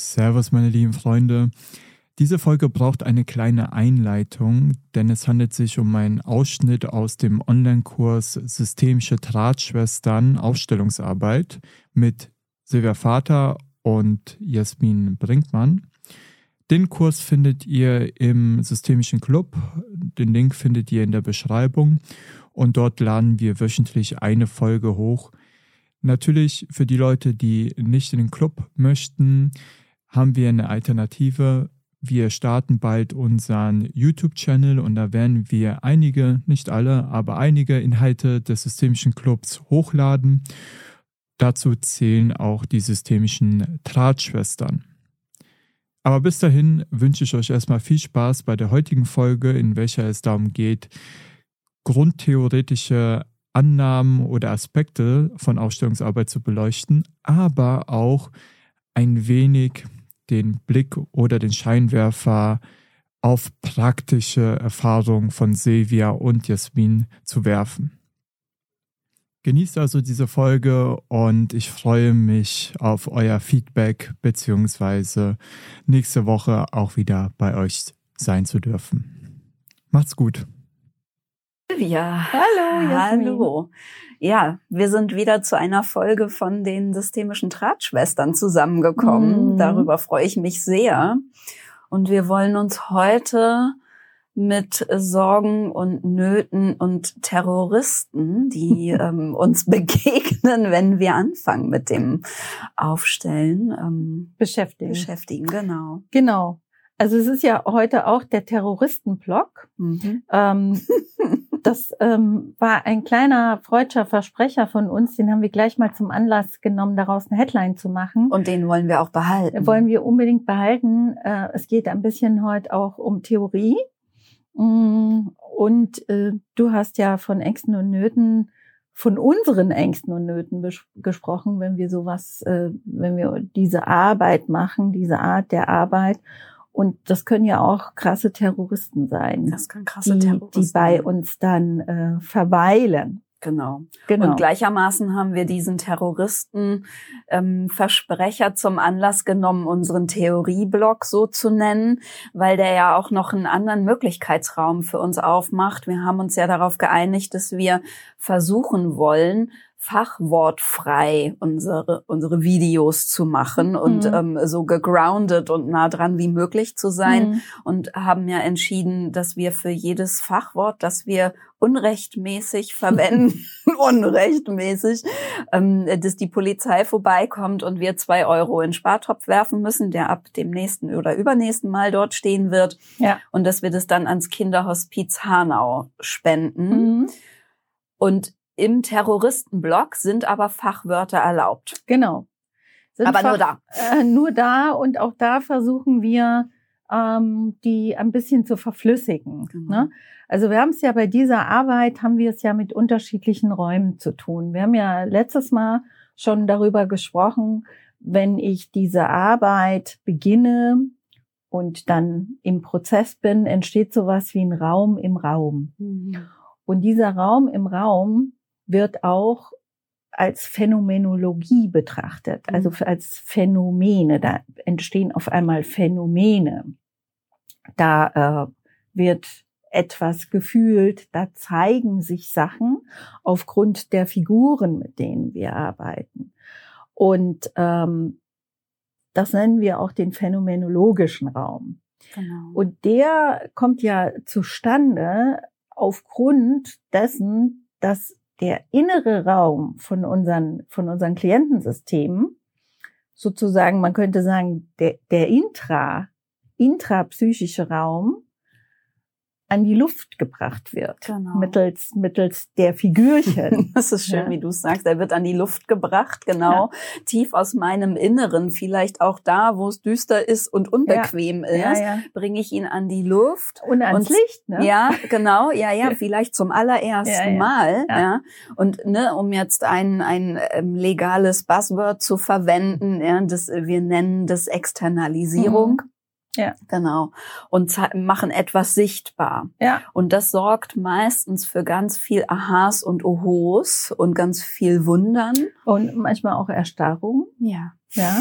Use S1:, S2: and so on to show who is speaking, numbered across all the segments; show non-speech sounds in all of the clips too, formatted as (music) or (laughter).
S1: Servus, meine lieben Freunde. Diese Folge braucht eine kleine Einleitung, denn es handelt sich um einen Ausschnitt aus dem Online-Kurs Systemische Drahtschwestern Aufstellungsarbeit mit Silvia Vater und Jasmin Brinkmann. Den Kurs findet ihr im Systemischen Club. Den Link findet ihr in der Beschreibung. Und dort laden wir wöchentlich eine Folge hoch. Natürlich für die Leute, die nicht in den Club möchten, haben wir eine Alternative. Wir starten bald unseren YouTube-Channel und da werden wir einige, nicht alle, aber einige Inhalte des Systemischen Clubs hochladen. Dazu zählen auch die systemischen Drahtschwestern. Aber bis dahin wünsche ich euch erstmal viel Spaß bei der heutigen Folge, in welcher es darum geht, grundtheoretische Annahmen oder Aspekte von Ausstellungsarbeit zu beleuchten, aber auch ein wenig den Blick oder den Scheinwerfer auf praktische Erfahrungen von Silvia und Jasmin zu werfen. Genießt also diese Folge und ich freue mich auf euer Feedback beziehungsweise nächste Woche auch wieder bei euch sein zu dürfen. Macht's gut.
S2: Silvia.
S3: Hallo, Jasmin.
S2: Hallo. Ja, wir sind wieder zu einer Folge von den systemischen Drahtschwestern zusammengekommen.
S3: Mhm.
S2: Darüber freue ich mich sehr. Und wir wollen uns heute mit Sorgen und Nöten und Terroristen, die (laughs) ähm, uns begegnen, wenn wir anfangen mit dem Aufstellen, ähm,
S3: beschäftigen.
S2: beschäftigen. Genau.
S3: Genau. Also es ist ja heute auch der Terroristenblock.
S2: Mhm.
S3: Ähm, (laughs) das ähm, war ein kleiner freudscher Versprecher von uns, den haben wir gleich mal zum Anlass genommen, daraus eine Headline zu machen.
S2: Und den wollen wir auch behalten.
S3: wollen wir unbedingt behalten. Äh, es geht ein bisschen heute auch um Theorie. Mm, Und äh, du hast ja von Ängsten und Nöten, von unseren Ängsten und Nöten gesprochen, wenn wir sowas, äh, wenn wir diese Arbeit machen, diese Art der Arbeit. Und das können ja auch krasse Terroristen sein,
S2: das kann krasse
S3: die,
S2: Terroristen
S3: die bei uns dann äh, verweilen.
S2: Genau.
S3: Genau.
S2: Und gleichermaßen haben wir diesen Terroristen ähm, Versprecher zum Anlass genommen, unseren Theorieblock so zu nennen, weil der ja auch noch einen anderen Möglichkeitsraum für uns aufmacht. Wir haben uns ja darauf geeinigt, dass wir versuchen wollen, fachwortfrei unsere, unsere Videos zu machen und
S3: Mhm.
S2: ähm, so gegroundet und nah dran wie möglich zu sein
S3: Mhm.
S2: und haben ja entschieden, dass wir für jedes Fachwort, das wir unrechtmäßig (laughs) verwenden, (laughs) unrechtmäßig, ähm, dass die Polizei vorbeikommt und wir zwei Euro in den Spartopf werfen müssen, der ab dem nächsten oder übernächsten Mal dort stehen wird
S3: Ja.
S2: und dass wir das dann ans Kinderhospiz Hanau spenden.
S3: Mhm.
S2: Und im Terroristenblock sind aber Fachwörter erlaubt.
S3: Genau. Sind
S2: aber nur da.
S3: Äh, nur da und auch da versuchen wir, ähm, die ein bisschen zu verflüssigen.
S2: Genau.
S3: Ne? Also wir haben es ja bei dieser Arbeit, haben wir es ja mit unterschiedlichen Räumen zu tun. Wir haben ja letztes Mal schon darüber gesprochen, wenn ich diese Arbeit beginne und dann im Prozess bin, entsteht sowas wie ein Raum im Raum. Und dieser Raum im Raum wird auch als Phänomenologie betrachtet,
S2: Mhm.
S3: also als Phänomene. Da entstehen auf einmal Phänomene. Da äh, wird etwas gefühlt, da zeigen sich Sachen aufgrund der Figuren, mit denen wir arbeiten. Und ähm, das nennen wir auch den phänomenologischen Raum.
S2: Genau.
S3: Und der kommt ja zustande aufgrund dessen, dass der innere Raum von unseren, von unseren Klientensystemen sozusagen, man könnte sagen, der, der intra, intrapsychische Raum an die Luft gebracht wird.
S2: Genau.
S3: Mittels, mittels der Figürchen. (laughs)
S2: Das ist schön,
S3: Ja.
S2: wie du es sagst. Er wird an die Luft gebracht, genau. Tief aus meinem Inneren, vielleicht auch da, wo es düster ist und unbequem
S3: ja,
S2: ist,
S3: ja.
S2: bringe ich ihn an die Luft.
S3: Und ans
S2: Und-
S3: Licht, ne?
S2: Ja, genau, ja, ja, vielleicht zum allerersten
S3: Ja, ja.
S2: Mal,
S3: Ja.
S2: ja. Und ne, um jetzt ein ein ähm, legales Buzzword zu verwenden, ja, das wir nennen das Externalisierung.
S3: Mhm. Ja.
S2: Genau. Und machen etwas sichtbar.
S3: Ja.
S2: Und das sorgt meistens für ganz viel Aha's und Ohos und ganz viel Wundern.
S3: Und manchmal auch Erstarrung.
S2: Ja.
S3: Ja.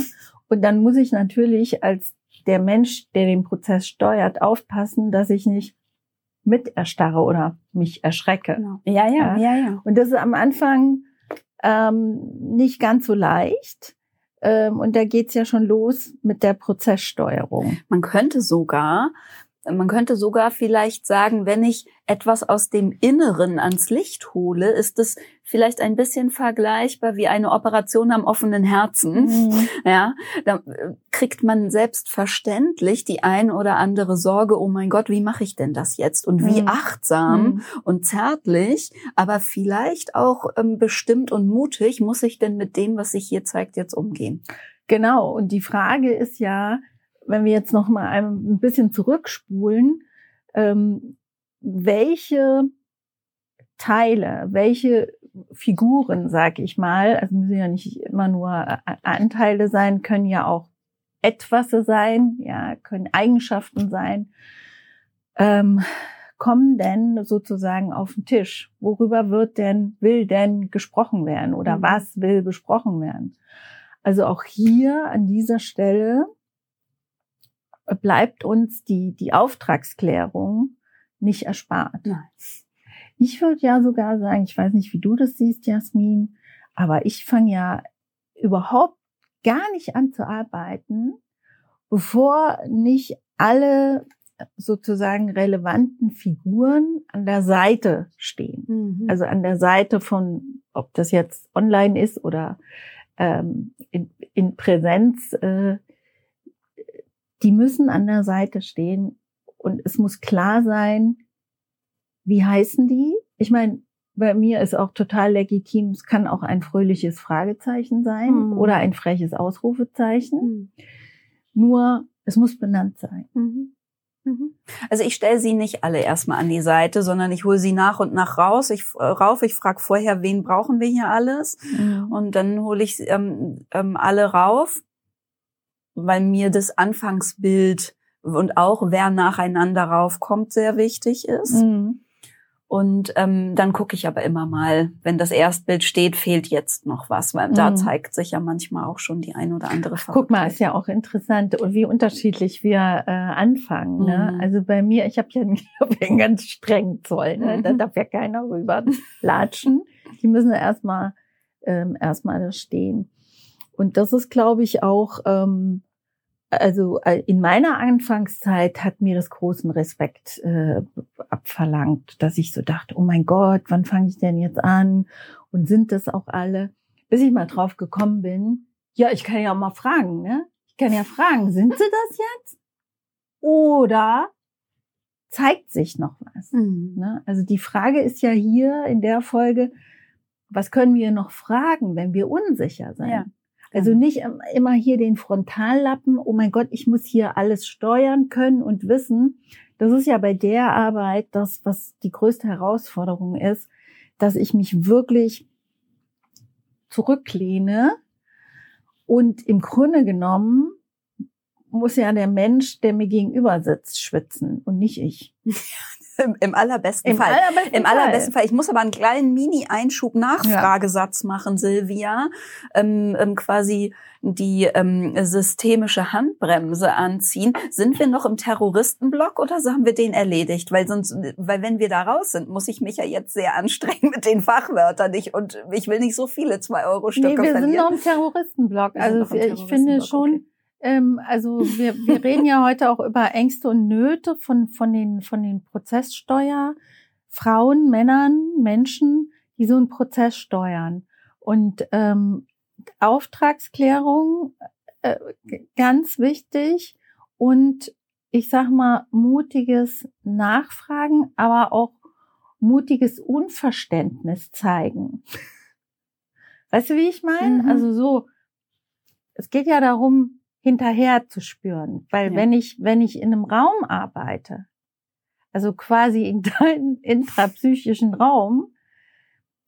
S3: Und dann muss ich natürlich als der Mensch, der den Prozess steuert, aufpassen, dass ich nicht mit erstarre oder mich erschrecke.
S2: Genau. Ja, ja, ja, ja, ja.
S3: Und das ist am Anfang ähm, nicht ganz so leicht. Ähm, und da geht's ja schon los mit der Prozesssteuerung.
S2: Man könnte sogar man könnte sogar vielleicht sagen, wenn ich etwas aus dem Inneren ans Licht hole, ist es vielleicht ein bisschen vergleichbar wie eine Operation am offenen Herzen. Mhm. Ja, da äh, kriegt man selbstverständlich die ein oder andere Sorge, oh mein Gott, wie mache ich denn das jetzt? Und wie mhm. achtsam mhm. und zärtlich, aber vielleicht auch ähm, bestimmt und mutig muss ich denn mit dem, was sich hier zeigt, jetzt umgehen?
S3: Genau. Und die Frage ist ja, wenn wir jetzt noch mal ein bisschen zurückspulen, ähm, welche Teile, welche Figuren, sag ich mal, also müssen ja nicht immer nur Anteile sein, können ja auch etwas sein, ja, können Eigenschaften sein, ähm, kommen denn sozusagen auf den Tisch? Worüber wird denn, will denn gesprochen werden oder mhm. was will besprochen werden? Also auch hier an dieser Stelle bleibt uns die, die Auftragsklärung nicht erspart. Nein. Ich würde ja sogar sagen, ich weiß nicht, wie du das siehst, Jasmin, aber ich fange ja überhaupt gar nicht an zu arbeiten, bevor nicht alle sozusagen relevanten Figuren an der Seite stehen. Mhm. Also an der Seite von, ob das jetzt online ist oder ähm, in, in Präsenz, äh, die müssen an der Seite stehen und es muss klar sein, wie heißen die? Ich meine, bei mir ist auch total legitim, es kann auch ein fröhliches Fragezeichen sein mhm. oder ein freches Ausrufezeichen. Mhm. Nur, es muss benannt sein. Mhm.
S2: mhm. Also ich stelle sie nicht alle erstmal an die Seite, sondern ich hole sie nach und nach raus. Ich äh, rauf, ich frage vorher, wen brauchen wir hier alles, mhm. und dann hole ich ähm, ähm, alle rauf weil mir das Anfangsbild und auch wer nacheinander raufkommt sehr wichtig ist. Mhm. Und ähm, dann gucke ich aber immer mal, wenn das Erstbild steht, fehlt jetzt noch was, weil mhm. da zeigt sich ja manchmal auch schon die ein oder andere
S3: Verrücktheit. Guck mal, ist ja auch interessant wie unterschiedlich wir äh, anfangen. Ne? Mhm. Also bei mir, ich habe ja (laughs) einen ganz strengen Zoll, ne? Mhm. da darf ja keiner rüber latschen. Die müssen erstmal ähm, erstmal da stehen. Und das ist, glaube ich, auch ähm, also äh, in meiner Anfangszeit hat mir das großen Respekt äh, abverlangt, dass ich so dachte, oh mein Gott, wann fange ich denn jetzt an? Und sind das auch alle? Bis ich mal drauf gekommen bin, ja, ich kann ja auch mal fragen, ne? Ich kann ja fragen, sind sie das jetzt? Oder zeigt sich noch was? Mhm. Ne? Also die Frage ist ja hier in der Folge, was können wir noch fragen, wenn wir unsicher sind? Ja. Also nicht immer hier den Frontallappen, oh mein Gott, ich muss hier alles steuern können und wissen. Das ist ja bei der Arbeit das, was die größte Herausforderung ist, dass ich mich wirklich zurücklehne und im Grunde genommen muss ja der Mensch, der mir gegenüber sitzt, schwitzen und nicht ich. (laughs)
S2: Im, Im, allerbesten Im Fall. Allerbesten Im allerbesten Fall. Ich muss aber einen kleinen Mini-Einschub-Nachfragesatz ja. machen, Silvia. Ähm, ähm, quasi die ähm, systemische Handbremse anziehen. Sind wir noch im Terroristenblock oder haben wir den erledigt? Weil sonst, weil wenn wir da raus sind, muss ich mich ja jetzt sehr anstrengen mit den Fachwörtern. Ich, und ich will nicht so viele zwei Euro Stücke
S3: nee, wir
S2: verlieren.
S3: Wir sind noch im Terroristenblock. Also ich finde schon. Okay ähm, also wir, wir (laughs) reden ja heute auch über Ängste und Nöte von, von, den, von den Prozesssteuer, Frauen, Männern, Menschen, die so einen Prozess steuern. Und ähm, Auftragsklärung, äh, ganz wichtig. Und ich sag mal, mutiges Nachfragen, aber auch mutiges Unverständnis zeigen. Weißt du, wie ich meine? Mhm. Also so, es geht ja darum, hinterher zu spüren. Weil ja. wenn ich, wenn ich in einem Raum arbeite, also quasi in deinem (laughs) intrapsychischen Raum,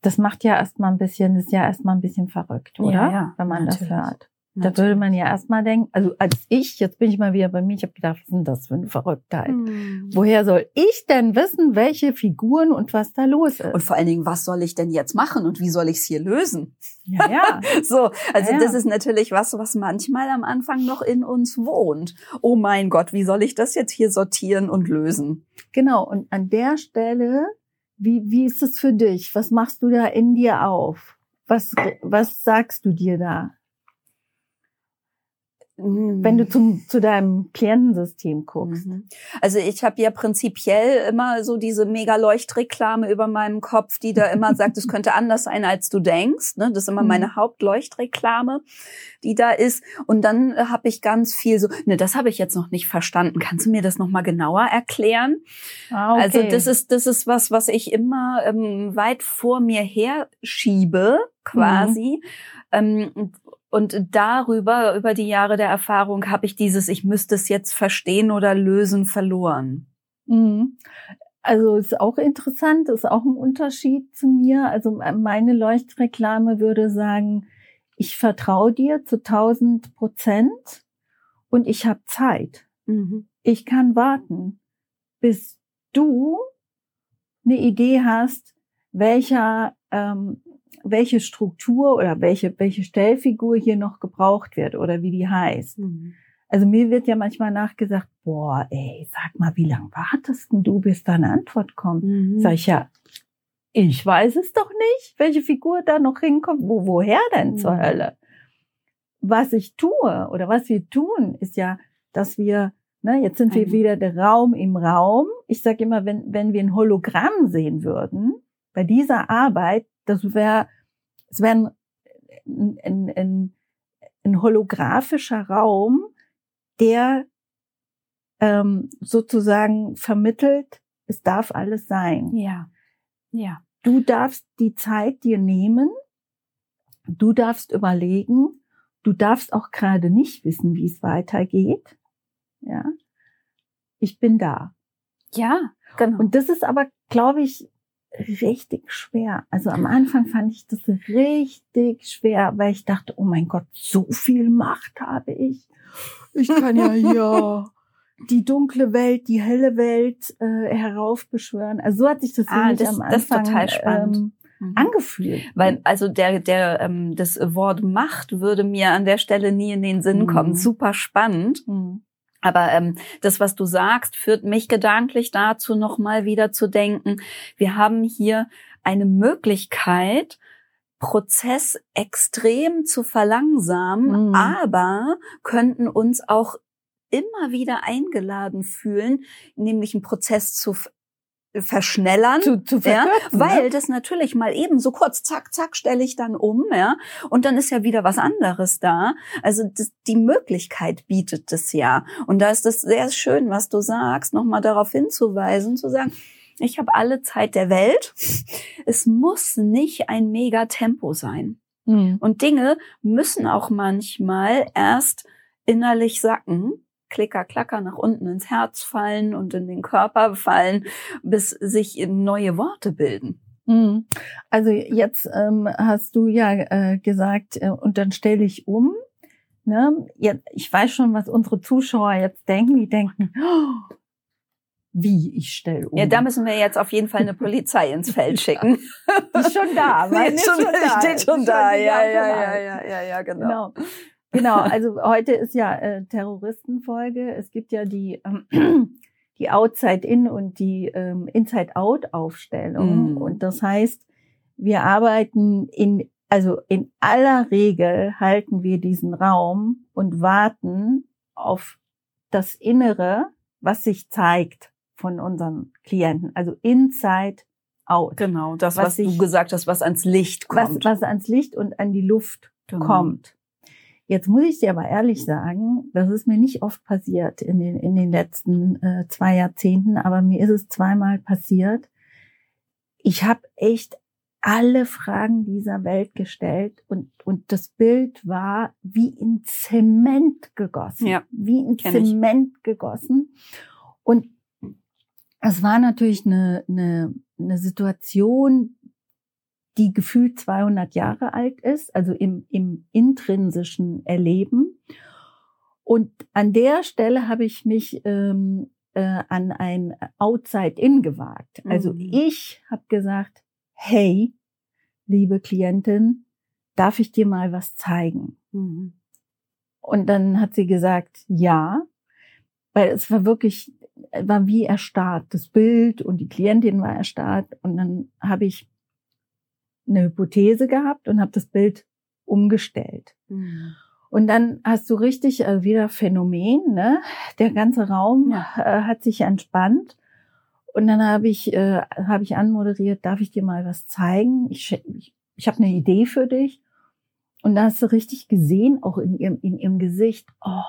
S3: das macht ja erstmal ein bisschen, ist ja erstmal ein bisschen verrückt, oder? Ja, ja, wenn man natürlich. das hört. Da würde man ja erstmal denken, also als ich, jetzt bin ich mal wieder bei mir, ich habe gedacht, was ist denn das für eine Verrücktheit? Mhm. Woher soll ich denn wissen, welche Figuren und was da los ist?
S2: Und vor allen Dingen, was soll ich denn jetzt machen und wie soll ich es hier lösen?
S3: Ja, ja. (laughs)
S2: so, also ja, ja. das ist natürlich was, was manchmal am Anfang noch in uns wohnt. Oh mein Gott, wie soll ich das jetzt hier sortieren und lösen?
S3: Genau, und an der Stelle, wie, wie ist es für dich? Was machst du da in dir auf? Was, was sagst du dir da? Wenn du zum, zu deinem Klientensystem guckst? Mhm.
S2: Also ich habe ja prinzipiell immer so diese mega Leuchtreklame über meinem Kopf, die da immer sagt, es (laughs) könnte anders sein, als du denkst. Ne? Das ist immer mhm. meine Hauptleuchtreklame, die da ist. Und dann habe ich ganz viel so, ne, das habe ich jetzt noch nicht verstanden. Kannst du mir das nochmal genauer erklären? Ah, okay. Also das ist, das ist was, was ich immer ähm, weit vor mir her schiebe, quasi. Mhm. Ähm, und darüber, über die Jahre der Erfahrung, habe ich dieses, ich müsste es jetzt verstehen oder lösen, verloren.
S3: Mhm. Also ist auch interessant, ist auch ein Unterschied zu mir. Also meine Leuchtreklame würde sagen, ich vertraue dir zu 1000 Prozent und ich habe Zeit. Mhm. Ich kann warten, bis du eine Idee hast, welcher ähm, welche Struktur oder welche, welche Stellfigur hier noch gebraucht wird oder wie die heißt. Mhm. Also mir wird ja manchmal nachgesagt, boah, ey, sag mal, wie lange wartest denn du, bis da eine Antwort kommt? Mhm. Sag ich ja, ich weiß es doch nicht, welche Figur da noch hinkommt. Wo, woher denn mhm. zur Hölle? Was ich tue oder was wir tun, ist ja, dass wir, ne, jetzt sind wir wieder der Raum im Raum. Ich sage immer, wenn, wenn wir ein Hologramm sehen würden, bei dieser Arbeit, das wäre, es wäre ein, ein, ein, ein holographischer Raum, der ähm, sozusagen vermittelt, es darf alles sein.
S2: Ja, ja.
S3: Du darfst die Zeit dir nehmen, du darfst überlegen, du darfst auch gerade nicht wissen, wie es weitergeht. Ja, ich bin da.
S2: Ja, genau.
S3: Und das ist aber, glaube ich, richtig schwer. Also am Anfang fand ich das richtig schwer, weil ich dachte, oh mein Gott, so viel Macht habe ich. Ich kann ja hier (laughs) die dunkle Welt, die helle Welt äh, heraufbeschwören. Also so hat sich das, ah, das am Anfang das
S2: total spannend. Ähm,
S3: mhm. angefühlt.
S2: Weil also der der ähm, das Wort Macht würde mir an der Stelle nie in den Sinn mhm. kommen. Super spannend. Mhm. Aber ähm, das, was du sagst, führt mich gedanklich dazu, nochmal wieder zu denken, wir haben hier eine Möglichkeit, Prozess extrem zu verlangsamen, mhm. aber könnten uns auch immer wieder eingeladen fühlen, nämlich einen Prozess zu verschnellern,
S3: zu, zu ja,
S2: weil ne? das natürlich mal eben so kurz, zack, zack, stelle ich dann um, ja, und dann ist ja wieder was anderes da. Also das, die Möglichkeit bietet es ja, und da ist das sehr schön, was du sagst, nochmal darauf hinzuweisen, zu sagen, ich habe alle Zeit der Welt. Es muss nicht ein mega Tempo sein. Mhm. Und Dinge müssen auch manchmal erst innerlich sacken, Klicker, Klacker nach unten ins Herz fallen und in den Körper fallen, bis sich neue Worte bilden.
S3: Mhm. Also jetzt ähm, hast du ja äh, gesagt, äh, und dann stelle ich um. Ne? Ja, ich weiß schon, was unsere Zuschauer jetzt denken. Die denken, oh, wie ich stelle um.
S2: Ja, da müssen wir jetzt auf jeden Fall eine Polizei ins Feld schicken.
S3: Die ist schon da.
S2: Die ist schon da. Steht schon, da. Ja, ja, ja, ja, ja, ja, genau. genau.
S3: Genau, also heute ist ja äh, Terroristenfolge. Es gibt ja die, ähm, (clears throat) die Outside-In und die ähm, Inside-Out-Aufstellung. Mm. Und das heißt, wir arbeiten in, also in aller Regel halten wir diesen Raum und warten auf das Innere, was sich zeigt von unseren Klienten. Also Inside Out.
S2: Genau, das, was, was sich, du gesagt hast, was ans Licht kommt.
S3: Was, was ans Licht und an die Luft genau. kommt. Jetzt muss ich dir aber ehrlich sagen, das ist mir nicht oft passiert in den, in den letzten äh, zwei Jahrzehnten, aber mir ist es zweimal passiert. Ich habe echt alle Fragen dieser Welt gestellt und, und das Bild war wie in Zement gegossen. Ja, wie in Zement ich. gegossen. Und es war natürlich eine, eine, eine Situation, die gefühlt 200 Jahre alt ist, also im, im intrinsischen Erleben. Und an der Stelle habe ich mich ähm, äh, an ein Outside-In gewagt. Also
S2: Mhm.
S3: ich habe gesagt, hey, liebe Klientin, darf ich dir mal was zeigen?
S2: Mhm.
S3: Und dann hat sie gesagt, ja, weil es war wirklich, war wie erstarrt, das Bild und die Klientin war erstarrt. Und dann habe ich eine Hypothese gehabt und habe das Bild umgestellt.
S2: Mhm.
S3: Und dann hast du richtig äh, wieder Phänomen, ne? Der ganze Raum
S2: Ja.
S3: äh, hat sich entspannt. Und dann habe ich, äh, habe ich anmoderiert, darf ich dir mal was zeigen? Ich, ich, ich habe eine Idee für dich. Und da hast du richtig gesehen, auch in ihrem, in ihrem Gesicht, oh,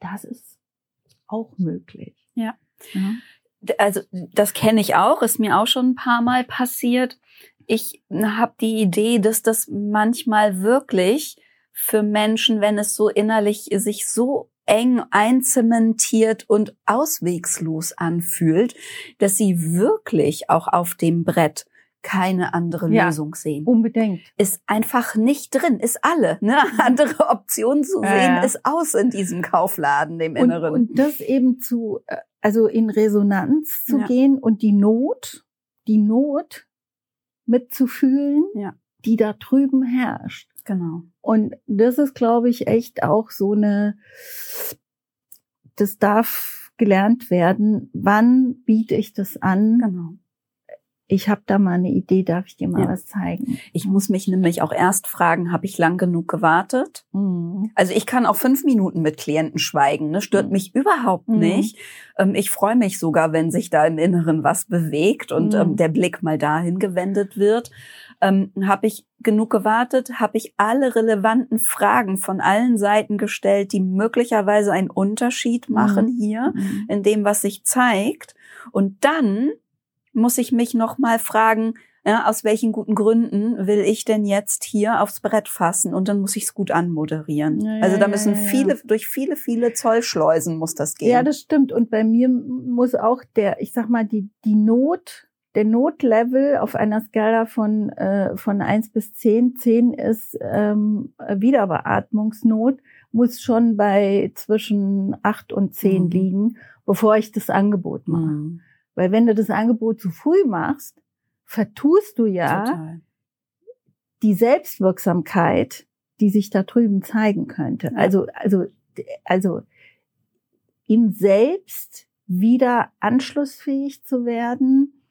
S3: das ist auch möglich.
S2: Ja.
S3: Ja.
S2: Also das kenne ich auch, ist mir auch schon ein paar Mal passiert. Ich habe die Idee, dass das manchmal wirklich für Menschen, wenn es so innerlich sich so eng einzementiert und auswegslos anfühlt, dass sie wirklich auch auf dem Brett keine andere
S3: Ja.
S2: Lösung sehen.
S3: Unbedingt.
S2: Ist einfach nicht drin, ist alle. Ne? Andere Optionen zu sehen,
S3: ja.
S2: ist aus in diesem Kaufladen, dem
S3: Und,
S2: Inneren.
S3: und das eben zu, äh, also in Resonanz zu
S2: Ja.
S3: gehen und die Not, die Not mitzufühlen,
S2: Ja.
S3: die da drüben herrscht.
S2: genau.
S3: Und das ist, glaube ich, echt auch so eine, das darf gelernt werden. Wann biete ich das an?
S2: Genau.
S3: Ich habe da mal eine Idee, darf ich dir mal
S2: Ja.
S3: was zeigen?
S2: Ich muss mich nämlich auch erst fragen, habe ich lang genug gewartet?
S3: Mhm.
S2: Also ich kann auch fünf Minuten mit Klienten schweigen, ne? stört
S3: Mhm.
S2: mich überhaupt
S3: Mhm.
S2: nicht. Ähm, ich freue mich sogar, wenn sich da im Inneren was bewegt und
S3: Mhm.
S2: ähm, der Blick mal dahin gewendet wird. Ähm, habe ich genug gewartet? Habe ich alle relevanten Fragen von allen Seiten gestellt, die möglicherweise einen Unterschied machen hier?
S3: Mhm.
S2: in dem, was sich zeigt. Und dann muss ich mich noch mal fragen, ja, aus welchen guten Gründen will ich denn jetzt hier aufs Brett fassen? Und dann muss ich es gut anmoderieren.
S3: Ja,
S2: also da müssen
S3: ja.
S2: viele, durch viele, viele Zollschleusen muss das gehen.
S3: Ja, das stimmt. Und bei mir muss auch der, ich sag mal, die, die Not, der Notlevel auf einer Skala von, äh, von eins bis zehn zehn ist ähm, Wiederbeatmungsnot, muss schon bei zwischen acht und zehn
S2: Mhm.
S3: liegen, bevor ich das Angebot mache.
S2: Mhm.
S3: Weil wenn du das Angebot zu früh machst, vertust du ja
S2: Total.
S3: die Selbstwirksamkeit, die sich da drüben zeigen könnte.
S2: Ja.
S3: Also, also, also im Selbst wieder anschlussfähig zu werden,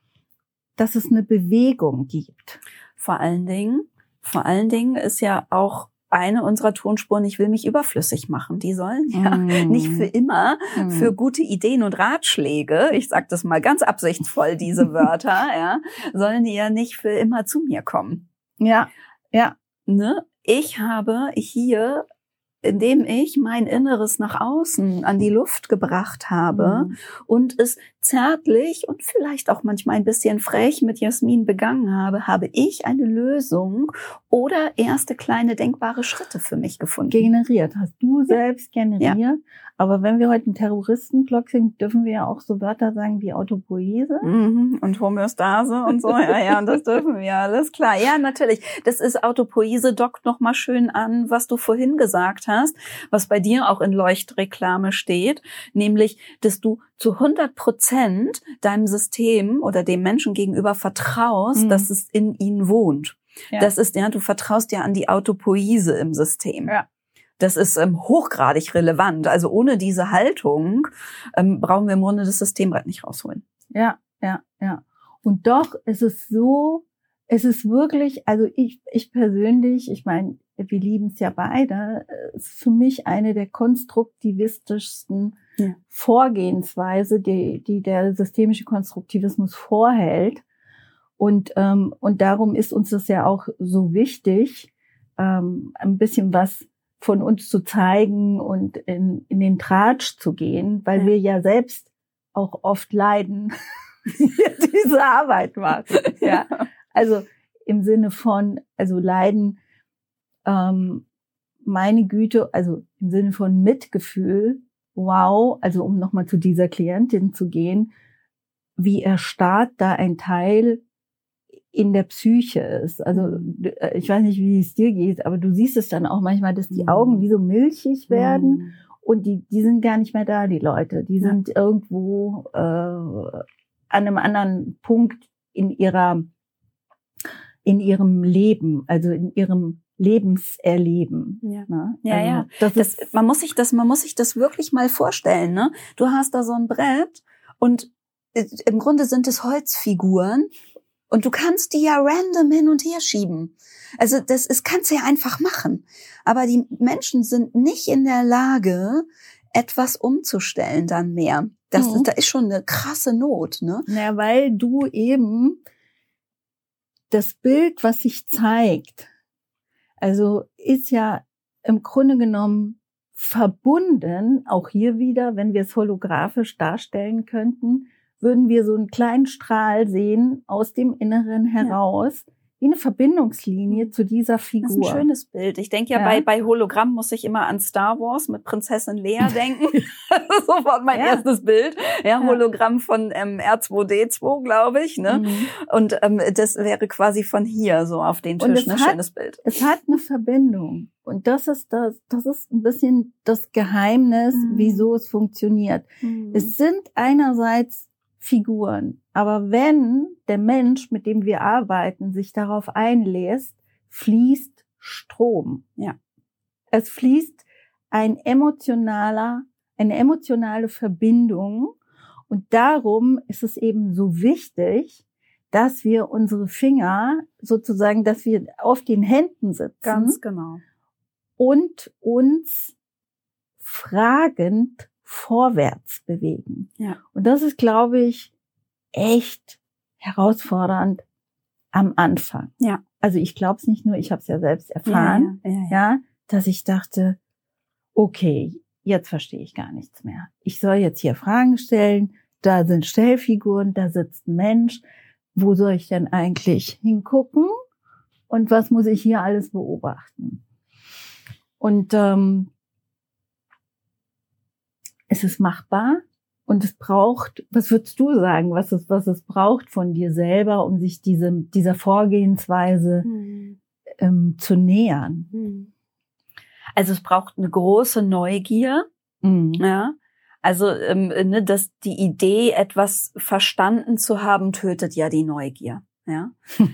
S3: dass es eine Bewegung gibt.
S2: Vor allen Dingen, vor allen Dingen ist ja auch eine unserer Tonspuren, ich will mich überflüssig machen. Die sollen ja
S3: Mm.
S2: nicht für immer
S3: Mm.
S2: für gute Ideen und Ratschläge, ich sage das mal ganz absichtsvoll, diese (laughs) Wörter, ja, sollen die ja nicht für immer zu mir kommen.
S3: ja, ja,
S2: Ne? Ich habe hier, indem ich mein Inneres nach außen an die Luft gebracht habe
S3: Mhm.
S2: und es zärtlich und vielleicht auch manchmal ein bisschen frech mit Jasmin begangen habe, habe ich eine Lösung oder erste kleine denkbare Schritte für mich gefunden.
S3: generiert, hast du selbst generiert. Aber wenn wir heute einen Terroristenblock sind, dürfen wir ja auch so Wörter sagen wie Autopoese.
S2: Mhm. Und Homöostase und so, ja, ja, und das dürfen wir, alles klar. Ja, natürlich. Das ist Autopoese, dockt noch mal schön an, was du vorhin gesagt hast, was bei dir auch in Leuchtreklame steht, nämlich, dass du zu 100 Prozent deinem System oder dem Menschen gegenüber vertraust,
S3: Mhm.
S2: dass es in ihnen wohnt.
S3: Ja.
S2: Das ist, ja, du vertraust ja an die Autopoese im System.
S3: Ja.
S2: Das ist ähm, hochgradig relevant. Also ohne diese Haltung ähm, brauchen wir im Grunde das Systembrett nicht rausholen.
S3: Ja, ja, ja. Und doch ist es so, es ist wirklich, also ich, ich persönlich, ich meine, wir lieben es ja beide, äh, ist für mich eine der konstruktivistischsten
S2: Ja.
S3: Vorgehensweise, die, die der systemische Konstruktivismus vorhält. Und, ähm, und darum ist uns das ja auch so wichtig, ähm, ein bisschen was von uns zu zeigen und in, in den Tratsch zu gehen, weil
S2: Ja.
S3: wir ja selbst auch oft leiden, (laughs) diese Arbeit machen. (laughs) Ja. Also im Sinne von, also leiden, ähm, meine Güte, also im Sinne von Mitgefühl, wow, also um nochmal zu dieser Klientin zu gehen, wie erstarrt da ein Teil in der Psyche ist. Also äh, ich weiß nicht, wie es dir geht, aber du siehst es dann auch manchmal, dass die Augen wie so milchig werden
S2: Mhm.
S3: und die, die sind gar nicht mehr da, die Leute. Die
S2: Ja.
S3: sind irgendwo äh, an einem anderen Punkt in ihrer in ihrem Leben, also in ihrem Lebenserleben.
S2: Ja.
S3: Ne?
S2: Ja,
S3: also,
S2: ja.
S3: Das,
S2: Das,
S3: ist
S2: man muss sich das, man muss sich das wirklich mal vorstellen, ne? Du hast da so ein Brett und äh, im Grunde sind es Holzfiguren und du kannst die ja random hin und her schieben. Also das ist, kannst du ja einfach machen. Aber die Menschen sind nicht in der Lage, etwas umzustellen dann mehr. Das,
S3: Mhm.
S2: da ist schon eine krasse Not, ne?
S3: Na, weil du eben das Bild, was sich zeigt, also ist ja im Grunde genommen verbunden, auch hier wieder, wenn wir es holographisch darstellen könnten, würden wir so einen kleinen Strahl sehen aus dem Inneren heraus, wie eine Verbindungslinie zu dieser
S2: Das ist ein
S3: Figur.
S2: schönes Bild. Ich denke ja,
S3: Ja.
S2: bei, bei Hologramm muss ich immer an Star Wars mit Prinzessin Lea (laughs) denken. Das ist Sofort mein
S3: Ja.
S2: erstes Bild. Ja,
S3: Ja.
S2: Hologramm von ähm, R2D2, glaube ich. Ne?
S3: Mhm.
S2: Und ähm, das wäre quasi von hier so auf den Tisch.
S3: es
S2: Ne?
S3: hat-
S2: Schönes Bild.
S3: Es hat eine Verbindung. Und das ist das, das ist ein bisschen das Geheimnis,
S2: Mhm.
S3: wieso es funktioniert. Es sind einerseits Figuren, aber wenn der Mensch, mit dem wir arbeiten, sich darauf einlässt, fließt Strom.
S2: Ja.
S3: Es fließt ein emotionaler, eine emotionale Verbindung und darum ist es eben so wichtig, dass wir unsere Finger sozusagen, dass wir auf den Händen sitzen
S2: Ganz genau.
S3: und uns fragend vorwärts bewegen.
S2: Ja.
S3: Und das ist, glaube ich, echt herausfordernd am Anfang.
S2: Ja.
S3: Also ich glaube es nicht nur, ich habe es ja selbst erfahren,
S2: Ja, ja, ja,
S3: dass ich dachte, okay, jetzt verstehe ich gar nichts mehr. Ich soll jetzt hier Fragen stellen, da sind Stellfiguren, da sitzt ein Mensch. Wo soll ich denn eigentlich hingucken? Und was muss ich hier alles beobachten? Und ähm, es ist machbar und es braucht, was würdest du sagen, was es, was es braucht von dir selber, um sich diese, dieser Vorgehensweise
S2: Hm.
S3: ähm, zu nähern?
S2: Hm. Also es braucht eine große Neugier.
S3: Mhm.
S2: Ja. Also ähm, ne, dass die Idee, etwas verstanden zu haben, tötet ja die Neugier. Ja. (laughs)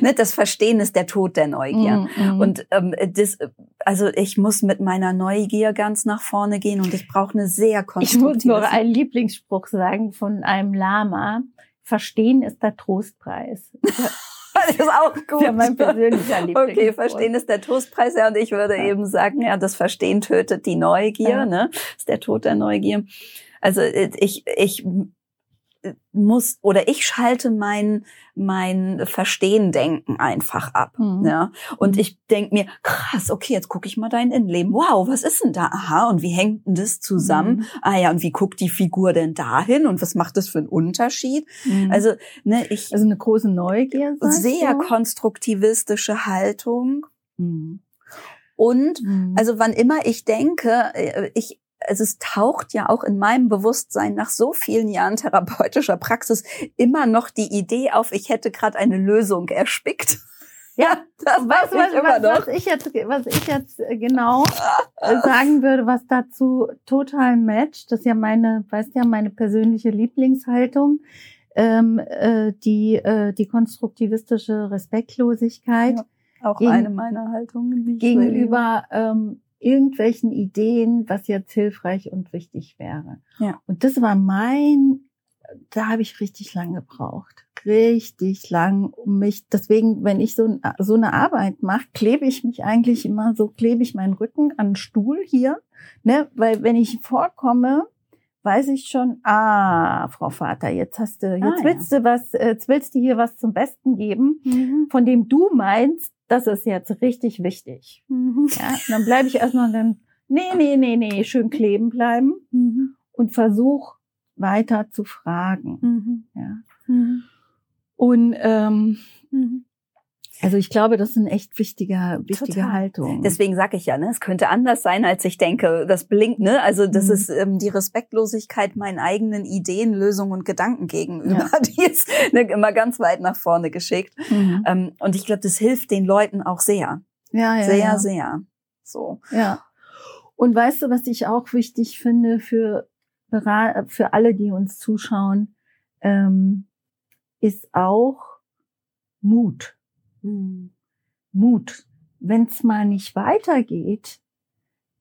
S2: ne, das Verstehen ist der Tod der Neugier.
S3: Mhm.
S2: Und ähm, das, also ich muss mit meiner Neugier ganz nach vorne gehen und ich brauche eine sehr
S3: ich
S2: konstruktive.
S3: muss noch einen Lieblingsspruch sagen von einem Lama. Verstehen ist der Trostpreis. (laughs)
S2: das ist auch (laughs) gut.
S3: Ja, mein persönlicher Lieblingsspruch.
S2: Okay, Verstehen ist der Toastpreis, ja, und ich würde
S3: Ja.
S2: eben sagen, ja, das Verstehen tötet die Neugier,
S3: Ja.
S2: ne? Ist der Tod der Neugier. Also äh, ich, ich muss oder ich schalte mein mein Verstehen denken einfach ab,
S3: Mhm.
S2: ja. Und
S3: Mhm.
S2: ich denk mir, krass, okay, jetzt gucke ich mal dein Innenleben. Wow, was ist denn da? Aha, und wie hängt denn das zusammen?
S3: Mhm.
S2: Ah ja, und wie guckt die Figur denn dahin und was macht das für einen Unterschied?
S3: Mhm.
S2: Also, ne, ich
S3: also eine große Neugier.
S2: sehr
S3: du?
S2: konstruktivistische Haltung
S3: Mhm.
S2: und
S3: Mhm.
S2: also wann immer ich denke, äh, ich also es taucht ja auch in meinem Bewusstsein nach so vielen Jahren therapeutischer Praxis immer noch die Idee auf, ich hätte gerade eine Lösung erspickt.
S3: Ja, (laughs)
S2: das weiß
S3: du,
S2: ich
S3: was,
S2: immer
S3: was,
S2: noch.
S3: was ich jetzt, was ich jetzt äh, genau äh, sagen würde, was dazu total matcht, das ist ja meine, weißt ja, meine persönliche Lieblingshaltung, ähm, äh, die, äh, die konstruktivistische Respektlosigkeit
S2: Ja, Auch
S3: Gegen-
S2: eine meiner Haltungen.
S3: gegenüber ähm, irgendwelchen Ideen, was jetzt hilfreich und wichtig wäre.
S2: Ja.
S3: Und das war mein, da habe ich richtig lang gebraucht. Richtig lang, um mich, deswegen, wenn ich so, so eine Arbeit mache, klebe ich mich eigentlich immer so, klebe ich meinen Rücken an den Stuhl hier, ne, weil wenn ich vorkomme, weiß ich schon, ah, Frau Vater, jetzt hast du, jetzt
S2: Ah, ja.
S3: willst du was, jetzt willst du hier was zum Besten geben,
S2: Mhm.
S3: von dem du meinst, das ist jetzt richtig wichtig.
S2: Mhm.
S3: Ja, und dann bleibe ich erstmal dann, nee, nee, nee, nee, schön kleben bleiben
S2: Mhm.
S3: und versuch weiter zu fragen.
S2: Mhm.
S3: Ja.
S2: Mhm.
S3: Und ähm,
S2: Mhm.
S3: Also ich glaube, das ist eine echt wichtige, wichtige Total. Haltung.
S2: Deswegen sage ich ja, ne, es könnte anders sein, als ich denke. Das blinkt, ne? Also das mhm. ist ähm, die Respektlosigkeit meinen eigenen Ideen, Lösungen und Gedanken gegenüber. Ja. (laughs) Die ist ne, immer ganz weit nach vorne geschickt. Mhm. Ähm, und ich glaube, das hilft den Leuten auch sehr. Ja, ja. Sehr, ja. sehr. So.
S3: Ja. Und weißt du, was ich auch wichtig finde für, für alle, die uns zuschauen, ähm, ist auch Mut. Mut. Wenn es mal nicht weitergeht,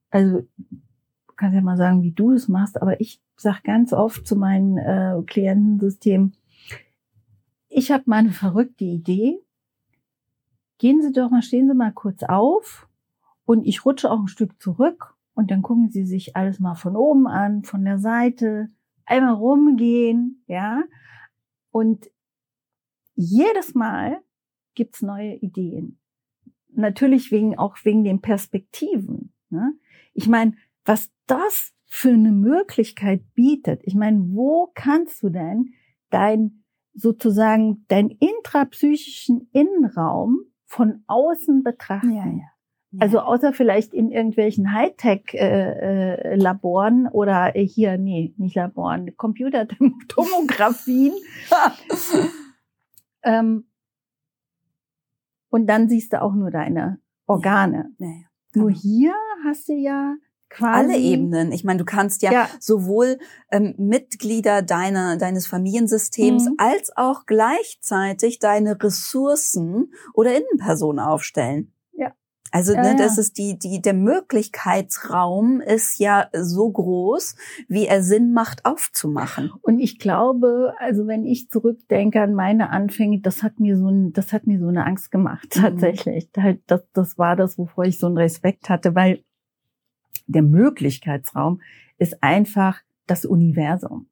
S3: also du kannst ja mal sagen, wie du es machst, aber ich sag ganz oft zu meinen äh, Klientensystem, ich habe mal eine verrückte Idee. Gehen Sie doch mal, stehen Sie mal kurz auf und ich rutsche auch ein Stück zurück und dann gucken Sie sich alles mal von oben an, von der Seite, einmal rumgehen, ja. Und jedes Mal gibt's neue Ideen. Natürlich wegen, auch wegen den Perspektiven. Ne? Ich meine, was das für eine Möglichkeit bietet. Ich meine, wo kannst du denn dein sozusagen dein intrapsychischen Innenraum von außen betrachten? Ja, ja. Also außer vielleicht in irgendwelchen Hightech-Laboren äh, äh, oder hier, nee, nicht Laboren, Computertomographien. (laughs) ähm, und dann siehst du auch nur deine Organe. Ja, ja, nur genau. hier hast du ja quasi
S2: alle Ebenen. Ich meine, du kannst ja, ja. sowohl ähm, Mitglieder deiner deines Familiensystems mhm. als auch gleichzeitig deine Ressourcen oder Innenpersonen aufstellen. Also ja, ne, das ist die, die, der Möglichkeitsraum ist ja so groß, wie er Sinn macht, aufzumachen.
S3: Und ich glaube, also wenn ich zurückdenke an meine Anfänge, das hat mir so ein, das hat mir so eine Angst gemacht, mhm. tatsächlich. Mhm. Das, das war das, wovor ich so einen Respekt hatte, weil der Möglichkeitsraum ist einfach das Universum.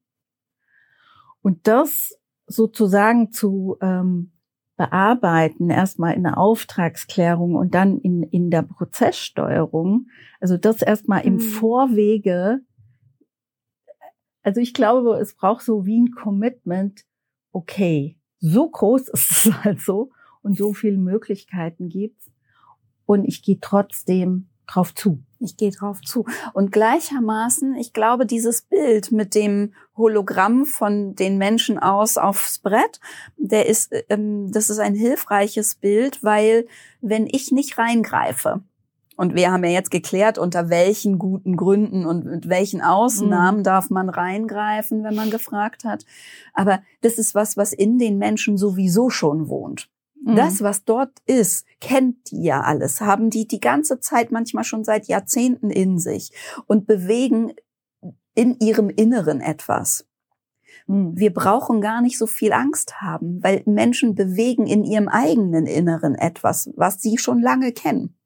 S3: Und das sozusagen zu ähm, bearbeiten, erstmal in der Auftragsklärung und dann in, in der Prozesssteuerung. Also das erstmal im mhm. Vorwege. Also ich glaube, es braucht so wie ein Commitment. Okay, so groß (laughs) ist es halt so und so viele Möglichkeiten gibt's und ich gehe trotzdem drauf zu.
S2: Ich gehe drauf zu. Und gleichermaßen, ich glaube, dieses Bild mit dem Hologramm von den Menschen aus aufs Brett, der ist, ähm, das ist ein hilfreiches Bild, weil wenn ich nicht reingreife, und wir haben ja jetzt geklärt, unter welchen guten Gründen und mit welchen Ausnahmen mhm. darf man reingreifen, wenn man gefragt hat. Aber das ist was, was in den Menschen sowieso schon wohnt. Mhm. Das, was dort ist, kennt die ja alles, haben die die ganze Zeit manchmal schon seit Jahrzehnten in sich und bewegen in ihrem Inneren etwas. Mhm. Wir brauchen gar nicht so viel Angst haben, weil Menschen bewegen in ihrem eigenen Inneren etwas, was sie schon lange kennen.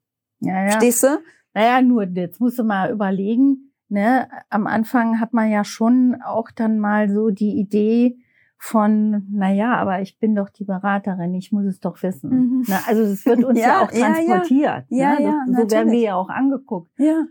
S3: Ja, ja. Stehst du? Naja, nur jetzt musst du mal überlegen, ne, am Anfang hat man ja schon auch dann mal so die Idee, von, na ja, aber ich bin doch die Beraterin, ich muss es doch wissen. Mhm. Na, also es wird uns (laughs) ja, ja auch transportiert. Ja, ja, ne? ja, so werden wir ja auch angeguckt. Ja.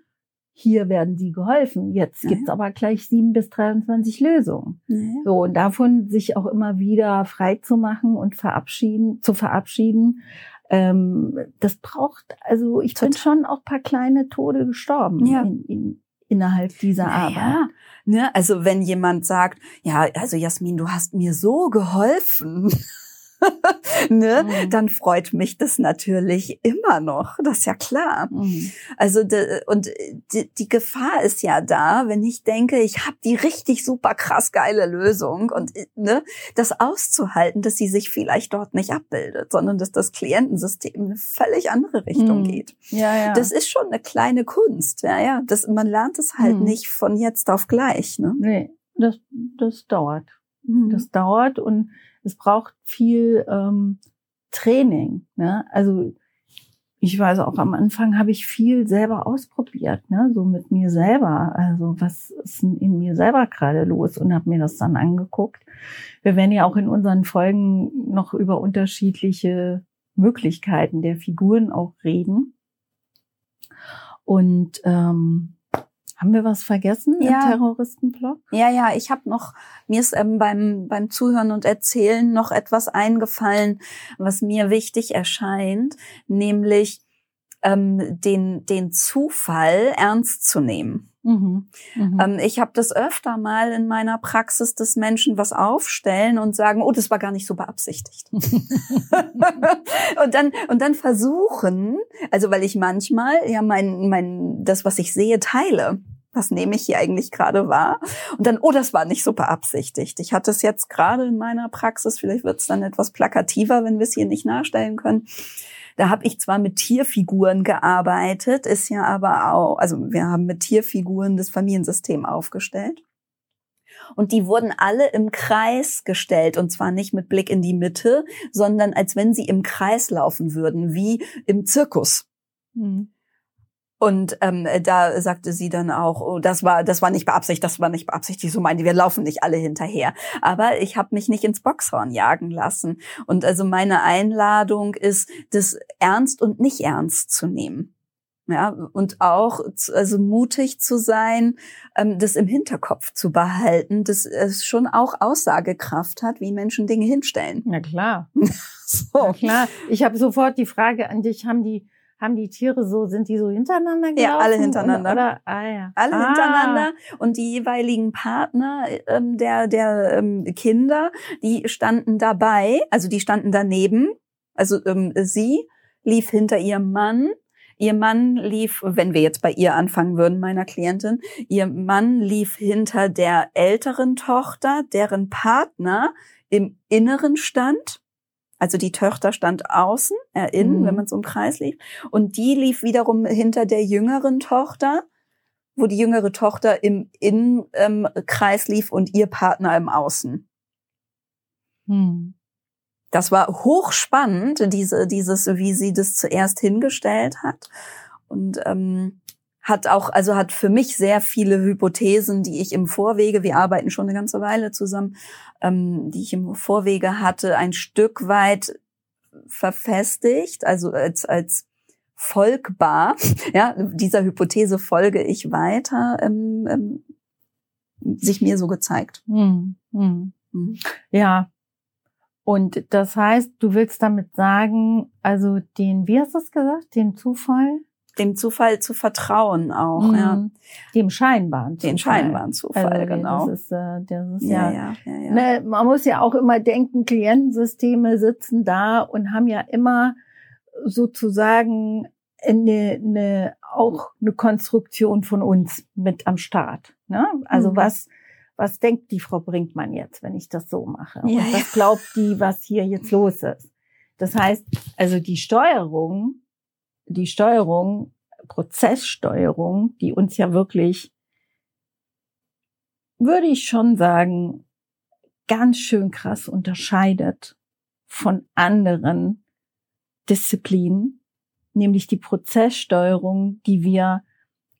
S3: Hier werden sie geholfen. Jetzt gibt's aber gleich sieben bis 23 Lösungen. So, und davon sich auch immer wieder frei zu machen und verabschieden, zu verabschieden. Ähm, das braucht, also ich Total. bin schon auch paar kleine Tode gestorben ja. in, in, innerhalb dieser Arbeit.
S2: Ne? Also wenn jemand sagt, ja, also Jasmin, du hast mir so geholfen. (laughs) (laughs) ne, mhm. dann freut mich das natürlich immer noch. Das ist ja klar. Mhm. Also de, und die, die Gefahr ist ja da, wenn ich denke, ich habe die richtig super krass geile Lösung und ne, das auszuhalten, dass sie sich vielleicht dort nicht abbildet, sondern dass das Klientensystem in eine völlig andere Richtung mhm. geht. Ja, ja. Das ist schon eine kleine Kunst. Ja, ja. Das, man lernt es halt mhm. nicht von jetzt auf gleich. Ne?
S3: Nee, das, das dauert. Mhm. Das dauert und es braucht viel ähm, Training. Ne? Also ich weiß auch am Anfang habe ich viel selber ausprobiert, ne? so mit mir selber. Also was ist in mir selber gerade los und habe mir das dann angeguckt. Wir werden ja auch in unseren Folgen noch über unterschiedliche Möglichkeiten der Figuren auch reden. Und ähm, Haben wir was vergessen
S2: Ja.
S3: im Terroristenblock?
S2: Ja, ja, ich habe noch, mir ist ähm, beim, beim Zuhören und Erzählen noch etwas eingefallen, was mir wichtig erscheint, nämlich ähm, den, den Zufall ernst zu nehmen.
S3: Mhm. Mhm.
S2: Ähm, ich habe das öfter mal in meiner Praxis, dass Menschen was aufstellen und sagen, oh, das war gar nicht so beabsichtigt. (laughs) und dann und dann versuchen, also weil ich manchmal ja mein mein das, was ich sehe, teile. Was nehme ich hier eigentlich gerade wahr? Und dann, oh, das war nicht so beabsichtigt. Ich hatte es jetzt gerade in meiner Praxis, vielleicht wird es dann etwas plakativer, wenn wir es hier nicht nachstellen können. Da habe ich zwar mit Tierfiguren gearbeitet, ist ja aber auch, also wir haben mit Tierfiguren das Familiensystem aufgestellt. Und die wurden alle im Kreis gestellt und zwar nicht mit Blick in die Mitte, sondern als wenn sie im Kreis laufen würden, wie im Zirkus.
S3: Mhm.
S2: Und ähm, da sagte sie dann auch, oh, das war, das war nicht beabsichtigt, das war nicht beabsichtigt. So meinte, wir laufen nicht alle hinterher. Aber ich habe mich nicht ins Boxhorn jagen lassen. Und also meine Einladung ist, das ernst und nicht ernst zu nehmen. Ja, und auch also mutig zu sein, ähm, das im Hinterkopf zu behalten, dass es schon auch Aussagekraft hat, wie Menschen Dinge hinstellen.
S3: Na klar. (laughs)
S2: So.
S3: Na klar. Ich habe sofort die Frage an dich, haben die, haben die Tiere so, sind die so hintereinander gelaufen?
S2: Ja, alle hintereinander.
S3: Oder, oder? Ah, ja.
S2: alle
S3: ah.
S2: hintereinander und die jeweiligen Partner ähm, der der ähm, Kinder, die standen dabei, also die standen daneben. Also ähm, sie lief hinter ihrem Mann. Ihr Mann lief, wenn wir jetzt bei ihr anfangen würden, meiner Klientin, ihr Mann lief hinter der älteren Tochter, deren Partner im Inneren stand. Also die Tochter stand außen, er innen,
S3: Mhm.
S2: wenn man so im Kreis lief. Und die lief wiederum hinter der jüngeren Tochter, wo die jüngere Tochter im Innenkreis ähm, lief und ihr Partner im Außen.
S3: Hm.
S2: Das war hochspannend, diese, dieses, wie sie das zuerst hingestellt hat. Und ähm, hat auch, also hat für mich sehr viele Hypothesen, die ich im Vorwege, wir arbeiten schon eine ganze Weile zusammen, ähm, die ich im Vorwege hatte, ein Stück weit verfestigt, also als, als folgbar. (laughs) Ja, dieser Hypothese folge ich weiter, ähm, ähm, sich mir so gezeigt.
S3: Hm. Hm.
S2: Mhm.
S3: Ja. Und das heißt, du willst damit sagen, also den, wie hast du es gesagt, den Zufall?
S2: Dem Zufall zu vertrauen auch, ja.
S3: Mhm. Dem scheinbaren Zufall.
S2: Den scheinbaren Zufall,
S3: also,
S2: genau.
S3: Das ist, äh, das ist
S2: ja,
S3: ja,
S2: ja, ja, ja.
S3: Ne, man muss ja auch immer denken, Klientensysteme sitzen da und haben ja immer sozusagen eine, eine, auch eine Konstruktion von uns mit am Start. Ne? Also
S2: Mhm.
S3: was, was denkt die Frau Brinkmann jetzt, wenn ich das so mache?
S2: Ja,
S3: und was glaubt die, was hier jetzt los ist? Das heißt, also die Steuerung, die Steuerung, Prozesssteuerung, die uns ja wirklich, würde ich schon sagen, ganz schön krass unterscheidet von anderen Disziplinen, nämlich die Prozesssteuerung, die wir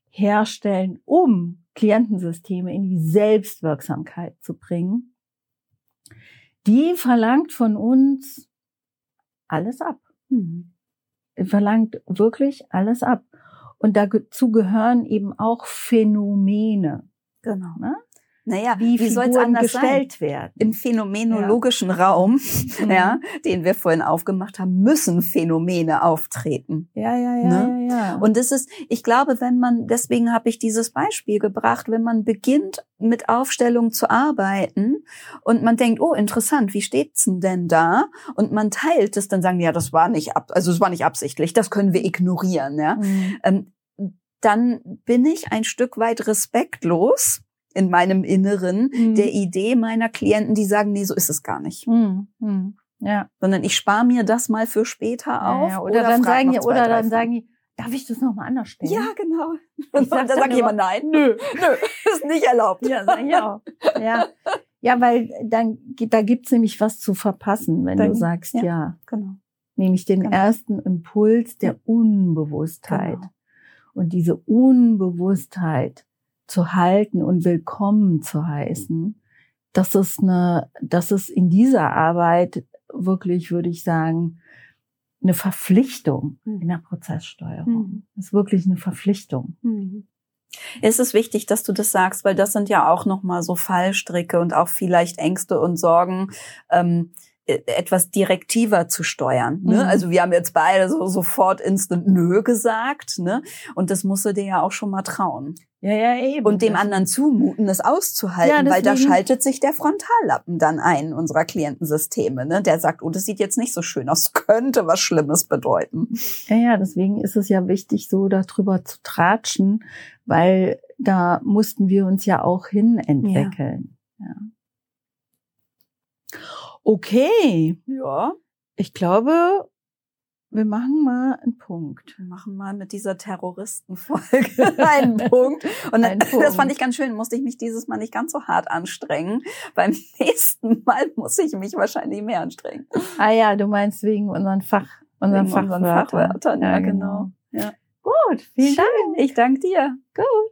S3: herstellen, um Klientensysteme in die Selbstwirksamkeit zu bringen. Die verlangt von uns alles ab.
S2: Mhm.
S3: Verlangt wirklich alles ab. Und dazu gehören eben auch Phänomene,
S2: Genau.
S3: ne?
S2: Naja,
S3: wie,
S2: wie, soll es anders sein?
S3: gestellt werden.
S2: Im phänomenologischen Raum,
S3: Mhm.
S2: ja, den wir vorhin aufgemacht haben, müssen Phänomene auftreten.
S3: Ja, ja, ja,
S2: Ne?
S3: ja, ja.
S2: Und das ist, ich glaube, wenn man, deswegen habe ich dieses Beispiel gebracht, wenn man beginnt mit Aufstellung zu arbeiten und man denkt, oh, interessant, wie steht's denn denn da? Und man teilt es, dann sagen ja, das war nicht ab, also es war nicht absichtlich, das können wir ignorieren, ja.
S3: Mhm.
S2: ähm, dann bin ich ein Stück weit respektlos in meinem Inneren
S3: Mhm.
S2: der Idee meiner Klienten, die sagen, nee, so ist es gar nicht.
S3: Mhm. Mhm. Ja.
S2: Sondern ich spare mir das mal für später
S3: Ja,
S2: auf.
S3: ja. Oder, dann
S2: frag
S3: sagen die, oder dann
S2: Fragen.
S3: sagen die, darf ich das nochmal anders stellen?
S2: Ja, genau.
S3: Ich
S2: Und
S3: sag
S2: dann
S3: dann
S2: sage ich
S3: immer,
S2: immer nein.
S3: Nö. (laughs)
S2: Nö, ist nicht erlaubt.
S3: Ja, sag ich auch. Ja. Ja, weil dann, da gibt's nämlich was zu verpassen, wenn
S2: Dann-
S3: du sagst,
S2: ja.
S3: ja.
S2: Genau.
S3: Nämlich den
S2: Genau.
S3: ersten Impuls der Unbewusstheit.
S2: Genau.
S3: Und diese Unbewusstheit zu halten und willkommen zu heißen, das ist eine, das ist in dieser Arbeit wirklich, würde ich sagen, eine Verpflichtung in der Prozesssteuerung.
S2: Mhm.
S3: Das ist wirklich eine Verpflichtung.
S2: Mhm. Es ist wichtig, dass du das sagst, weil das sind ja auch nochmal so Fallstricke und auch vielleicht Ängste und Sorgen. Ähm, äh, etwas direktiver zu steuern. Ne? Mhm. Also wir haben jetzt beide so sofort instant Nö gesagt, ne? Und das musst du dir ja auch schon mal trauen.
S3: Ja, ja, eben.
S2: Und dem anderen zumuten, das auszuhalten, ja, weil da schaltet sich der Frontallappen dann ein unserer Klientensysteme. Ne? Der sagt, oh, das sieht jetzt nicht so schön aus, (laughs) könnte was Schlimmes bedeuten.
S3: Ja, ja, deswegen ist es ja wichtig, so darüber zu tratschen, weil da mussten wir uns ja auch hin entwickeln. Ja. ja. Okay.
S2: Ja.
S3: Ich glaube, wir machen mal einen Punkt.
S2: Wir machen mal mit dieser Terroristenfolge (laughs) einen Punkt. Und Punkt. das fand ich ganz schön, musste ich mich dieses Mal nicht ganz so hart anstrengen. Beim (laughs) nächsten Mal muss ich mich wahrscheinlich mehr anstrengen.
S3: Ah ja, du meinst wegen unseren Fach, unseren
S2: Fachwörtern. Fachwörtern.
S3: Ja, ja genau. genau. Ja.
S2: Gut, vielen Schön. Dank.
S3: Ich danke dir.
S2: Gut.